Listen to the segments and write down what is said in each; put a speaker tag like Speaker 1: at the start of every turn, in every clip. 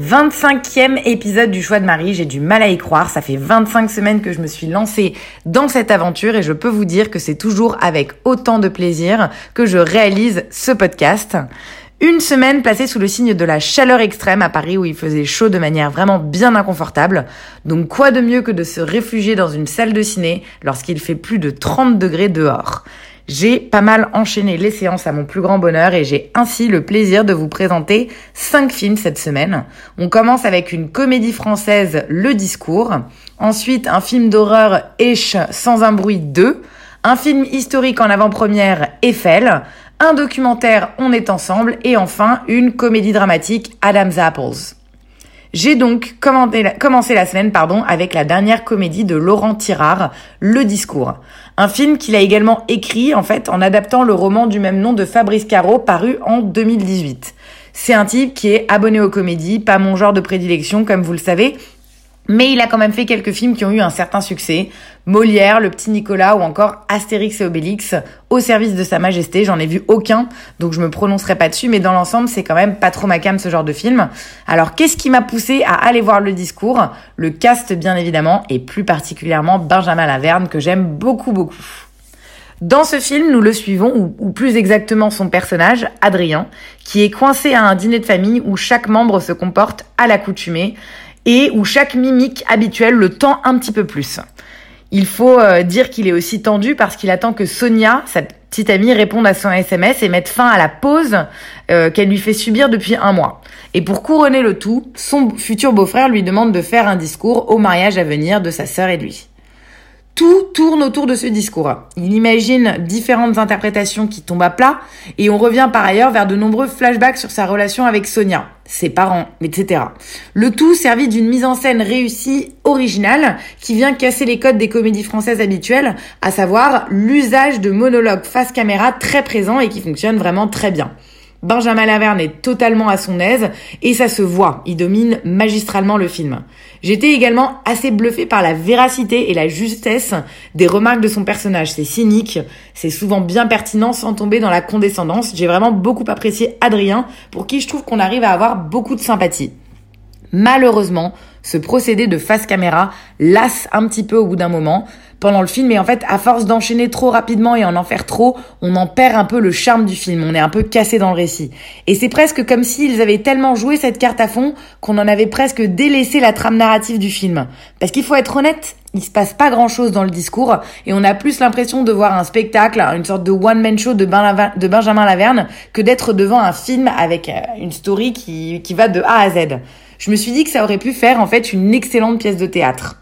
Speaker 1: 25e épisode du choix de Marie, j'ai du mal à y croire, ça fait 25 semaines que je me suis lancée dans cette aventure et je peux vous dire que c'est toujours avec autant de plaisir que je réalise ce podcast. Une semaine placée sous le signe de la chaleur extrême à Paris où il faisait chaud de manière vraiment bien inconfortable. Donc quoi de mieux que de se réfugier dans une salle de ciné lorsqu'il fait plus de 30 degrés dehors? J'ai pas mal enchaîné les séances à mon plus grand bonheur et j'ai ainsi le plaisir de vous présenter 5 films cette semaine. On commence avec une comédie française Le Discours, ensuite un film d'horreur Eche sans un bruit 2, un film historique en avant-première Eiffel, un documentaire On est ensemble et enfin une comédie dramatique Adam's Apples. J'ai donc commencé la semaine pardon, avec la dernière comédie de Laurent Tirard, Le Discours. Un film qu'il a également écrit en fait en adaptant le roman du même nom de Fabrice Caro paru en 2018. C'est un type qui est abonné aux comédies, pas mon genre de prédilection comme vous le savez, mais il a quand même fait quelques films qui ont eu un certain succès. Molière, Le Petit Nicolas ou encore Astérix et Obélix au service de Sa Majesté. J'en ai vu aucun, donc je me prononcerai pas dessus, mais dans l'ensemble, c'est quand même pas trop ma cam ce genre de film. Alors, qu'est-ce qui m'a poussé à aller voir le discours? Le cast, bien évidemment, et plus particulièrement Benjamin Laverne, que j'aime beaucoup, beaucoup. Dans ce film, nous le suivons, ou, plus exactement son personnage, Adrien, qui est coincé à un dîner de famille où chaque membre se comporte à l'accoutumée et où chaque mimique habituelle le tend un petit peu plus. Il faut euh, dire qu'il est aussi tendu parce qu'il attend que Sonia, sa petite amie, réponde à son SMS et mette fin à la pause euh, qu'elle lui fait subir depuis un mois. Et pour couronner le tout, son futur beau-frère lui demande de faire un discours au mariage à venir de sa sœur et lui. Tout tourne autour de ce discours. Il imagine différentes interprétations qui tombent à plat et on revient par ailleurs vers de nombreux flashbacks sur sa relation avec Sonia, ses parents, etc. Le tout servi d'une mise en scène réussie, originale, qui vient casser les codes des comédies françaises habituelles, à savoir l'usage de monologues face caméra très présents et qui fonctionne vraiment très bien. Benjamin Laverne est totalement à son aise et ça se voit, il domine magistralement le film. J'étais également assez bluffé par la véracité et la justesse des remarques de son personnage. C'est cynique, c'est souvent bien pertinent sans tomber dans la condescendance. J'ai vraiment beaucoup apprécié Adrien, pour qui je trouve qu'on arrive à avoir beaucoup de sympathie. Malheureusement, ce procédé de face caméra lasse un petit peu au bout d'un moment pendant le film et en fait à force d'enchaîner trop rapidement et en en faire trop, on en perd un peu le charme du film, on est un peu cassé dans le récit. Et c'est presque comme s'ils avaient tellement joué cette carte à fond qu'on en avait presque délaissé la trame narrative du film. Parce qu'il faut être honnête, il se passe pas grand chose dans le discours et on a plus l'impression de voir un spectacle, une sorte de one-man show de, de Benjamin Laverne que d'être devant un film avec une story qui, qui va de A à Z je me suis dit que ça aurait pu faire en fait une excellente pièce de théâtre.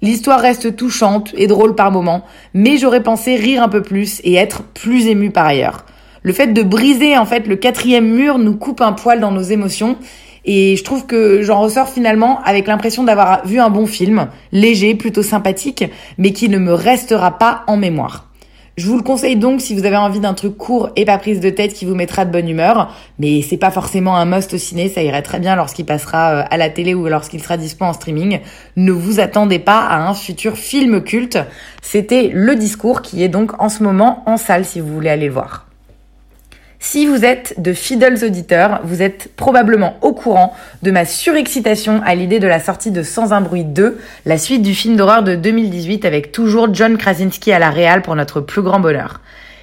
Speaker 1: L'histoire reste touchante et drôle par moments, mais j'aurais pensé rire un peu plus et être plus ému par ailleurs. Le fait de briser en fait le quatrième mur nous coupe un poil dans nos émotions et je trouve que j'en ressors finalement avec l'impression d'avoir vu un bon film, léger, plutôt sympathique, mais qui ne me restera pas en mémoire. Je vous le conseille donc si vous avez envie d'un truc court et pas prise de tête qui vous mettra de bonne humeur, mais c'est pas forcément un must au ciné, ça irait très bien lorsqu'il passera euh, à la télé ou lorsqu'il sera dispo en streaming. Ne vous attendez pas à un futur film culte. C'était Le Discours qui est donc en ce moment en salle si vous voulez aller le voir. Si vous êtes de fidèles auditeurs, vous êtes probablement au courant de ma surexcitation à l'idée de la sortie de Sans un bruit 2, la suite du film d'horreur de 2018 avec toujours John Krasinski à la réal pour notre plus grand bonheur.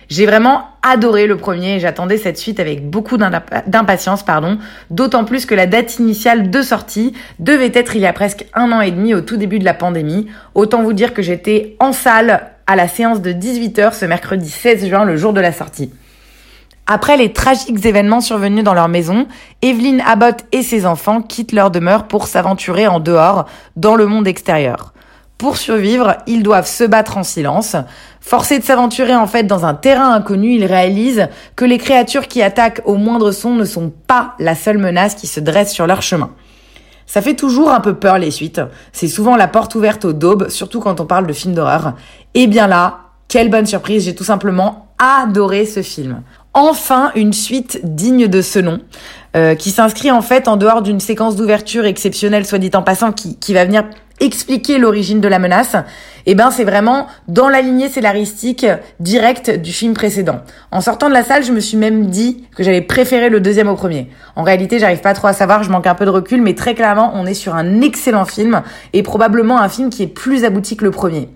Speaker 1: J'ai vraiment adoré le premier et j'attendais cette suite avec beaucoup d'impatience, pardon, d'autant plus que la date initiale de sortie devait être il y a presque un an et demi au tout début de la pandémie. Autant vous dire que j'étais en salle à la séance de 18h ce mercredi 16 juin, le jour de la sortie. Après les tragiques événements survenus dans leur maison, Evelyn Abbott et ses enfants quittent leur demeure pour s'aventurer en dehors, dans le monde extérieur. Pour survivre, ils doivent se battre en silence. Forcés de s'aventurer en fait dans un terrain inconnu, ils réalisent que les créatures qui attaquent au moindre son ne sont pas la seule menace qui se dresse sur leur chemin. Ça fait toujours un peu peur les suites. C'est souvent la porte ouverte au daube, surtout quand on parle de films d'horreur. Et bien là, quelle bonne surprise, j'ai tout simplement adoré ce film. Enfin, une suite digne de ce nom, euh, qui s'inscrit en fait en dehors d'une séquence d'ouverture exceptionnelle, soit dit en passant, qui, qui va venir expliquer l'origine de la menace, eh ben c'est vraiment dans la lignée scénaristique directe du film précédent. En sortant de la salle, je me suis même dit que j'allais préférer le deuxième au premier. En réalité, j'arrive pas trop à savoir, je manque un peu de recul, mais très clairement, on est sur un excellent film et probablement un film qui est plus abouti que le premier.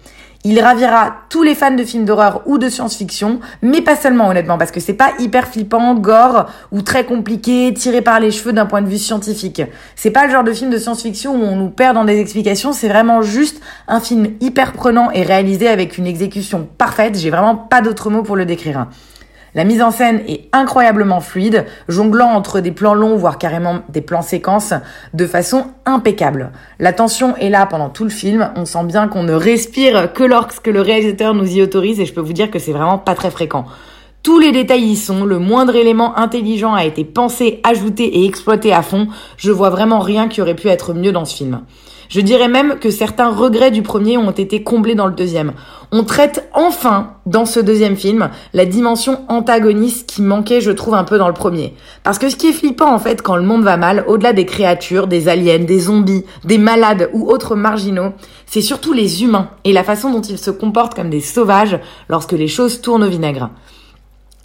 Speaker 1: Il ravira tous les fans de films d'horreur ou de science-fiction, mais pas seulement honnêtement, parce que c'est pas hyper flippant, gore ou très compliqué, tiré par les cheveux d'un point de vue scientifique. C'est pas le genre de film de science-fiction où on nous perd dans des explications, c'est vraiment juste un film hyper prenant et réalisé avec une exécution parfaite. J'ai vraiment pas d'autres mots pour le décrire. La mise en scène est incroyablement fluide, jonglant entre des plans longs, voire carrément des plans séquences, de façon impeccable. La tension est là pendant tout le film, on sent bien qu'on ne respire que lorsque le réalisateur nous y autorise, et je peux vous dire que c'est vraiment pas très fréquent. Tous les détails y sont, le moindre élément intelligent a été pensé, ajouté et exploité à fond, je vois vraiment rien qui aurait pu être mieux dans ce film. Je dirais même que certains regrets du premier ont été comblés dans le deuxième. On traite enfin, dans ce deuxième film, la dimension antagoniste qui manquait, je trouve, un peu dans le premier. Parce que ce qui est flippant, en fait, quand le monde va mal, au-delà des créatures, des aliens, des zombies, des malades ou autres marginaux, c'est surtout les humains et la façon dont ils se comportent comme des sauvages lorsque les choses tournent au vinaigre.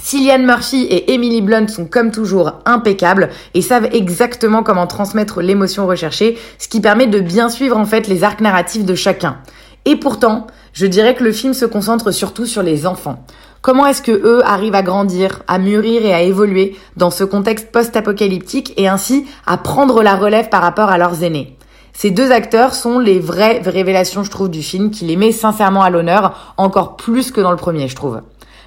Speaker 1: Cillian Murphy et Emily Blunt sont comme toujours impeccables et savent exactement comment transmettre l'émotion recherchée, ce qui permet de bien suivre en fait les arcs narratifs de chacun. Et pourtant, je dirais que le film se concentre surtout sur les enfants. Comment est-ce que eux arrivent à grandir, à mûrir et à évoluer dans ce contexte post-apocalyptique et ainsi à prendre la relève par rapport à leurs aînés? Ces deux acteurs sont les vraies révélations, je trouve, du film, qui les met sincèrement à l'honneur, encore plus que dans le premier, je trouve.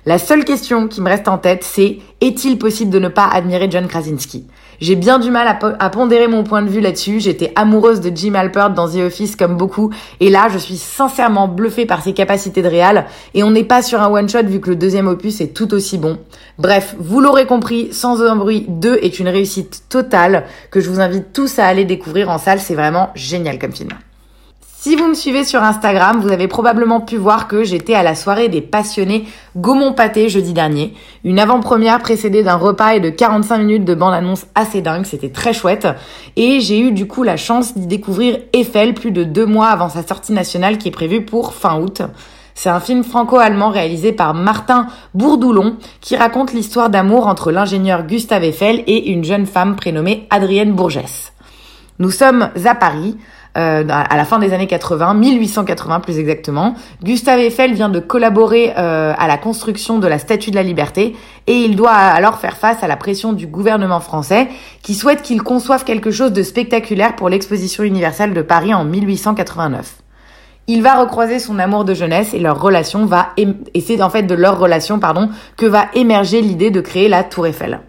Speaker 1: La seule question qui me reste en tête, c'est est-il possible de ne pas admirer John Krasinski? J'ai bien du mal à, pondérer mon point de vue là-dessus. J'étais amoureuse de Jim Halpert dans The Office comme beaucoup, et là, je suis sincèrement bluffée par ses capacités de réal. Et on n'est pas sur un one shot vu que le deuxième opus est tout aussi bon. Bref, vous l'aurez compris, sans un bruit 2 est une réussite totale que je vous invite tous à aller découvrir en salle. C'est vraiment génial comme film. Si vous me suivez sur Instagram, vous avez probablement pu voir que j'étais à la soirée des passionnés Gaumont Pâté jeudi dernier. Une avant-première précédée d'un repas et de 45 minutes de bande-annonce assez dingue. C'était très chouette. Et j'ai eu du coup la chance d'y découvrir Eiffel plus de deux mois avant sa sortie nationale qui est prévue pour fin août. C'est un film franco-allemand réalisé par Martin Bourdoulon qui raconte l'histoire d'amour entre l'ingénieur Gustave Eiffel et une jeune femme prénommée Adrienne Bourgès. Nous sommes à Paris, euh, à la fin des années 80, 1880 plus exactement. Gustave Eiffel vient de collaborer euh, à la construction de la Statue de la Liberté et il doit alors faire face à la pression du gouvernement français qui souhaite qu'il conçoive quelque chose de spectaculaire pour l'exposition universelle de Paris en 1889 il va recroiser son amour de jeunesse et leur relation va et c'est en fait de leur relation pardon que va émerger l'idée de créer la Tour Eiffel.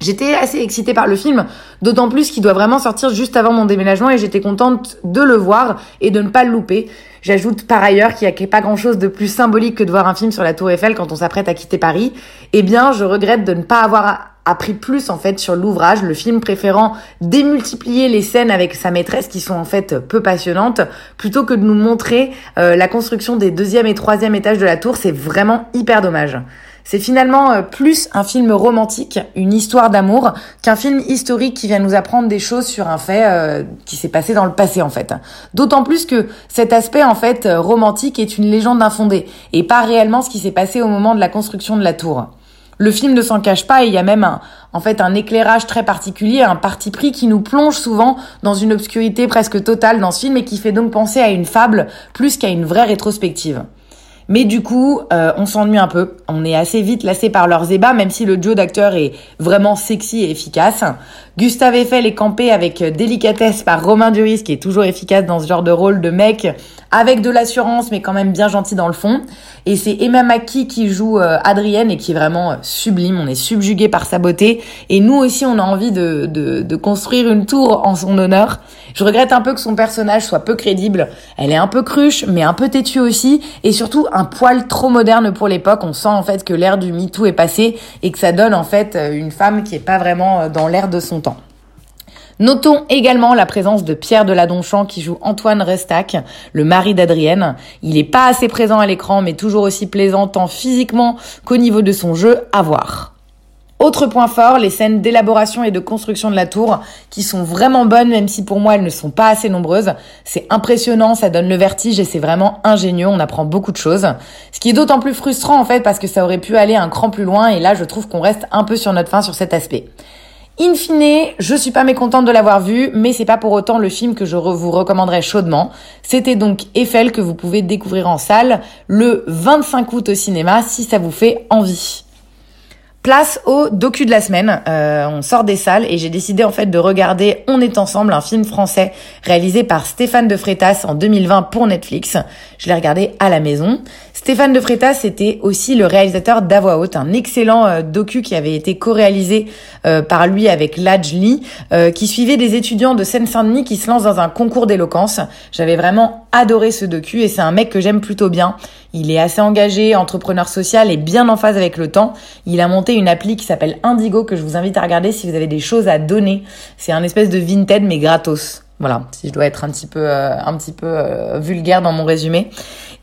Speaker 1: J'étais assez excitée par le film, d'autant plus qu'il doit vraiment sortir juste avant mon déménagement et j'étais contente de le voir et de ne pas le louper. J'ajoute par ailleurs qu'il n'y a pas grand chose de plus symbolique que de voir un film sur la Tour Eiffel quand on s'apprête à quitter Paris. Eh bien, je regrette de ne pas avoir appris plus en fait sur l'ouvrage, le film préférant démultiplier les scènes avec sa maîtresse qui sont en fait peu passionnantes, plutôt que de nous montrer euh, la construction des deuxième et troisième étages de la tour. C'est vraiment hyper dommage. C'est finalement euh, plus un film romantique, une histoire d'amour, qu'un film historique qui vient nous apprendre des choses sur un fait euh, qui s'est passé dans le passé en fait. D'autant plus que cet aspect en fait euh, romantique est une légende infondée et pas réellement ce qui s'est passé au moment de la construction de la tour. Le film ne s'en cache pas et il y a même un, en fait un éclairage très particulier, un parti pris qui nous plonge souvent dans une obscurité presque totale dans ce film et qui fait donc penser à une fable plus qu'à une vraie rétrospective. Mais du coup, euh, on s'ennuie un peu. On est assez vite lassé par leurs ébats, même si le duo d'acteurs est vraiment sexy et efficace. Gustave Eiffel est campé avec délicatesse par Romain Duris, qui est toujours efficace dans ce genre de rôle de mec, avec de l'assurance, mais quand même bien gentil dans le fond. Et c'est Emma Mackey qui joue euh, Adrienne et qui est vraiment euh, sublime. On est subjugué par sa beauté. Et nous aussi, on a envie de, de, de construire une tour en son honneur. Je regrette un peu que son personnage soit peu crédible. Elle est un peu cruche, mais un peu têtue aussi. Et surtout, un poil trop moderne pour l'époque. On sent en fait que l'ère du MeToo est passée et que ça donne en fait euh, une femme qui est pas vraiment dans l'ère de son temps. Notons également la présence de Pierre Deladonchamp qui joue Antoine Restac, le mari d'Adrienne. Il n'est pas assez présent à l'écran mais toujours aussi plaisant tant physiquement qu'au niveau de son jeu à voir. Autre point fort, les scènes d'élaboration et de construction de la tour, qui sont vraiment bonnes, même si pour moi elles ne sont pas assez nombreuses. C'est impressionnant, ça donne le vertige et c'est vraiment ingénieux, on apprend beaucoup de choses. Ce qui est d'autant plus frustrant en fait parce que ça aurait pu aller un cran plus loin et là je trouve qu'on reste un peu sur notre fin sur cet aspect. In fine, je suis pas mécontente de l'avoir vu, mais c'est pas pour autant le film que je vous recommanderais chaudement. C'était donc Eiffel que vous pouvez découvrir en salle le 25 août au cinéma si ça vous fait envie. Place au docu de la semaine. Euh, on sort des salles et j'ai décidé en fait de regarder On est ensemble, un film français réalisé par Stéphane de Freitas en 2020 pour Netflix. Je l'ai regardé à la maison. Stéphane de Freitas était aussi le réalisateur d'À voix haute, un excellent euh, docu qui avait été co-réalisé euh, par lui avec Ladj Lee, qui suivait des étudiants de Seine-Saint-Denis qui se lancent dans un concours d'éloquence. J'avais vraiment adoré ce docu et c'est un mec que j'aime plutôt bien. Il est assez engagé, entrepreneur social et bien en phase avec le temps. Il a monté une appli qui s'appelle Indigo que je vous invite à regarder si vous avez des choses à donner. C'est un espèce de Vinted mais gratos. Voilà, si je dois être un petit peu, euh, un petit peu euh, vulgaire dans mon résumé.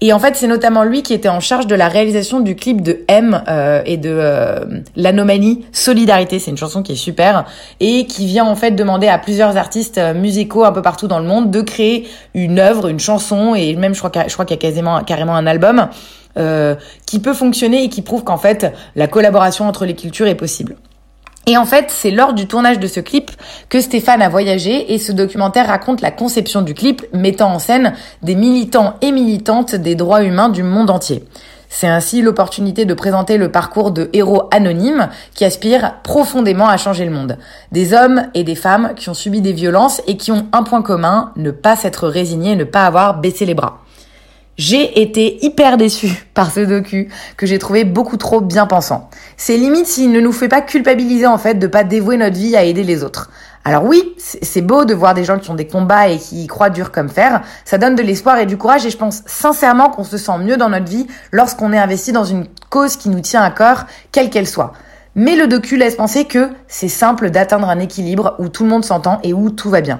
Speaker 1: Et en fait, c'est notamment lui qui était en charge de la réalisation du clip de M euh, et de l'anomalie Solidarité. C'est une chanson qui est super et qui vient en fait demander à plusieurs artistes musicaux un peu partout dans le monde de créer une œuvre, une chanson et même je crois qu'il y a quasiment carrément un album qui peut fonctionner et qui prouve qu'en fait la collaboration entre les cultures est possible. Et en fait, c'est lors du tournage de ce clip que Stéphane a voyagé et ce documentaire raconte la conception du clip mettant en scène des militants et militantes des droits humains du monde entier. C'est ainsi l'opportunité de présenter le parcours de héros anonymes qui aspirent profondément à changer le monde. Des hommes et des femmes qui ont subi des violences et qui ont un point commun, ne pas s'être résignés, ne pas avoir baissé les bras. J'ai été hyper déçue par ce docu que j'ai trouvé beaucoup trop bien pensant. C'est limite s'il ne nous fait pas culpabiliser en fait de pas dévouer notre vie à aider les autres. Alors oui, c'est beau de voir des gens qui ont des combats et qui y croient dur comme fer. Ça donne de l'espoir et du courage et je pense sincèrement qu'on se sent mieux dans notre vie lorsqu'on est investi dans une cause qui nous tient à cœur, quelle qu'elle soit. Mais le docu laisse penser que c'est simple d'atteindre un équilibre où tout le monde s'entend et où tout va bien.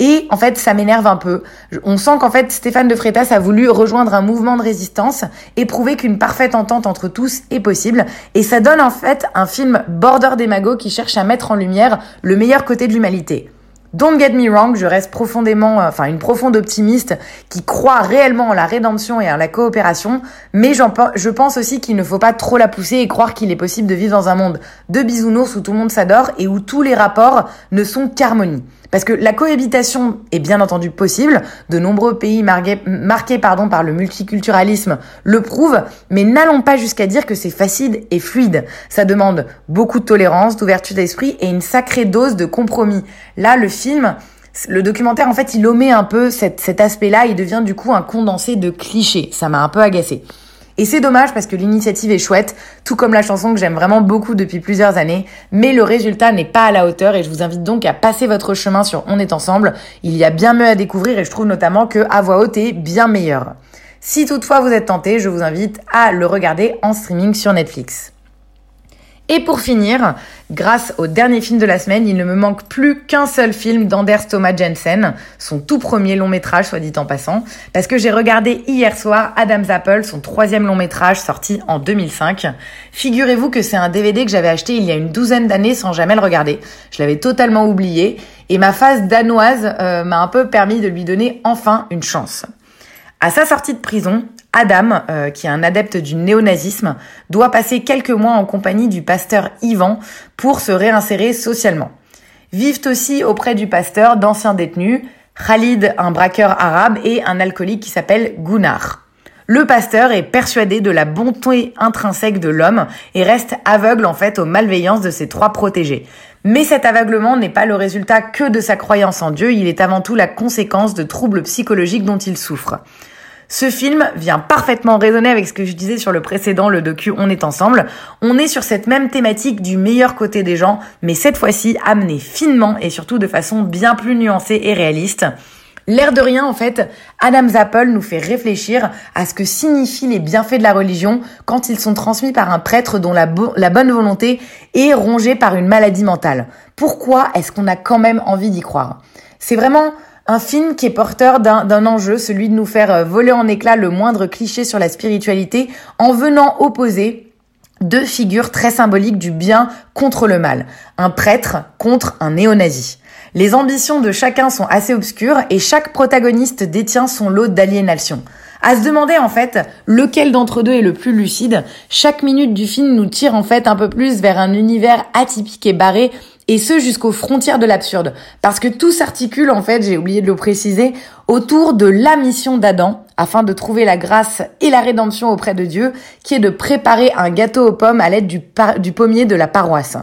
Speaker 1: Et en fait, ça m'énerve un peu. On sent qu'en fait, Stéphane de Freitas a voulu rejoindre un mouvement de résistance et prouver qu'une parfaite entente entre tous est possible. Et ça donne en fait un film border démago qui cherche à mettre en lumière le meilleur côté de l'humanité. Don't get me wrong, je reste profondément, euh, enfin une profonde optimiste qui croit réellement en la rédemption et en la coopération, mais je pense aussi qu'il ne faut pas trop la pousser et croire qu'il est possible de vivre dans un monde de bisounours où tout le monde s'adore et où tous les rapports ne sont qu'harmonie. Parce que la cohabitation est bien entendu possible, de nombreux pays marqués, pardon, par le multiculturalisme le prouvent, mais n'allons pas jusqu'à dire que c'est facile et fluide. Ça demande beaucoup de tolérance, d'ouverture d'esprit et une sacrée dose de compromis. Là, le film, le documentaire, en fait, il omet un peu cet, cet aspect-là, il devient du coup un condensé de clichés. Ça m'a un peu agacé. Et c'est dommage parce que l'initiative est chouette, tout comme la chanson que j'aime vraiment beaucoup depuis plusieurs années, mais le résultat n'est pas à la hauteur et je vous invite donc à passer votre chemin sur On est ensemble. Il y a bien mieux à découvrir et je trouve notamment que à voix haute est bien meilleur. Si toutefois vous êtes tenté, je vous invite à le regarder en streaming sur Netflix. Et pour finir, grâce au dernier film de la semaine, il ne me manque plus qu'un seul film d'Anders Thomas Jensen, son tout premier long métrage, soit dit en passant, parce que j'ai regardé hier soir Adam's Apple, son troisième long métrage sorti en 2005. Figurez-vous que c'est un DVD que j'avais acheté il y a une douzaine d'années sans jamais le regarder. Je l'avais totalement oublié, et ma phase danoise euh, m'a un peu permis de lui donner enfin une chance. À sa sortie de prison, Adam, euh, qui est un adepte du néonazisme, doit passer quelques mois en compagnie du pasteur Ivan pour se réinsérer socialement. Vivent aussi auprès du pasteur d'anciens détenus, Khalid, un braqueur arabe, et un alcoolique qui s'appelle Gunnar. Le pasteur est persuadé de la bonté intrinsèque de l'homme et reste aveugle en fait aux malveillances de ses trois protégés. Mais cet aveuglement n'est pas le résultat que de sa croyance en Dieu, il est avant tout la conséquence de troubles psychologiques dont il souffre. Ce film vient parfaitement résonner avec ce que je disais sur le précédent, le docu On est ensemble. On est sur cette même thématique du meilleur côté des gens, mais cette fois-ci amené finement et surtout de façon bien plus nuancée et réaliste. L'air de rien, en fait, Adam Zappel nous fait réfléchir à ce que signifient les bienfaits de la religion quand ils sont transmis par un prêtre dont la, la bonne volonté est rongée par une maladie mentale. Pourquoi est-ce qu'on a quand même envie d'y croire? C'est vraiment un film qui est porteur d'un enjeu, celui de nous faire euh, voler en éclats le moindre cliché sur la spiritualité en venant opposer deux figures très symboliques du bien contre le mal. Un prêtre contre un néo-nazi. Les ambitions de chacun sont assez obscures et chaque protagoniste détient son lot d'aliénation. À se demander en fait lequel d'entre deux est le plus lucide, chaque minute du film nous tire en fait un peu plus vers un univers atypique et barré et ce jusqu'aux frontières de l'absurde. Parce que tout s'articule, en fait, j'ai oublié de le préciser, autour de la mission d'Adam, afin de trouver la grâce et la rédemption auprès de Dieu, qui est de préparer un gâteau aux pommes à l'aide du, pommier de la paroisse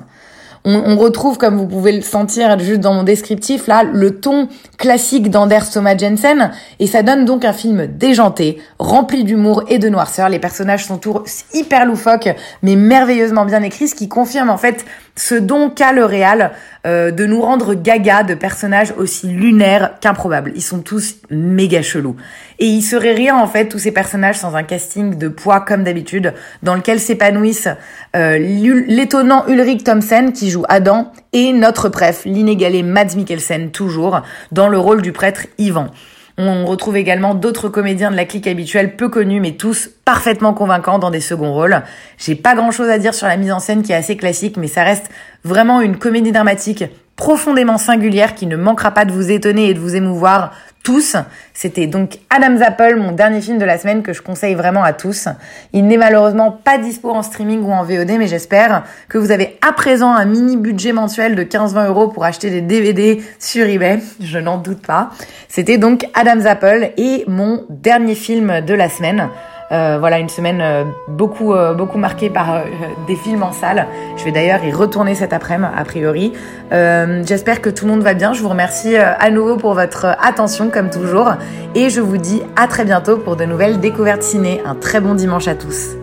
Speaker 1: on, retrouve, comme vous pouvez le sentir juste dans mon descriptif, là, le ton classique d'Anders Thomas Jensen, et ça donne donc un film déjanté, rempli d'humour et de noirceur. Les personnages sont tous hyper loufoques, mais merveilleusement bien écrits, ce qui confirme en fait ce don qu'a le réal euh, de nous rendre gaga de personnages aussi lunaires qu'improbables. Ils sont tous méga chelous. Et il serait rien en fait tous ces personnages sans un casting de poids comme d'habitude, dans lequel s'épanouissent euh, l'étonnant Ulrich Thomsen qui joue Adam et notre préf, l'inégalé Mads Mikkelsen toujours, dans le rôle du prêtre Ivan. On retrouve également d'autres comédiens de la clique habituelle peu connus mais tous parfaitement convaincants dans des seconds rôles. J'ai pas grand chose à dire sur la mise en scène qui est assez classique mais ça reste vraiment une comédie dramatique profondément singulière qui ne manquera pas de vous étonner et de vous émouvoir tous. C'était donc Adam's Apple, mon dernier film de la semaine que je conseille vraiment à tous. Il n'est malheureusement pas dispo en streaming ou en VOD, mais j'espère que vous avez à présent un mini budget mensuel de 15-20 euros pour acheter des DVD sur eBay. Je n'en doute pas. C'était donc Adam's Apple et mon dernier film de la semaine. Euh, voilà, une semaine euh, beaucoup, euh, beaucoup marquée par des films en salle. Je vais d'ailleurs y retourner cet après-midi, a priori. J'espère que tout le monde va bien. Je vous remercie à nouveau pour votre attention, comme toujours. Et je vous dis à très bientôt pour de nouvelles découvertes ciné. Un très bon dimanche à tous.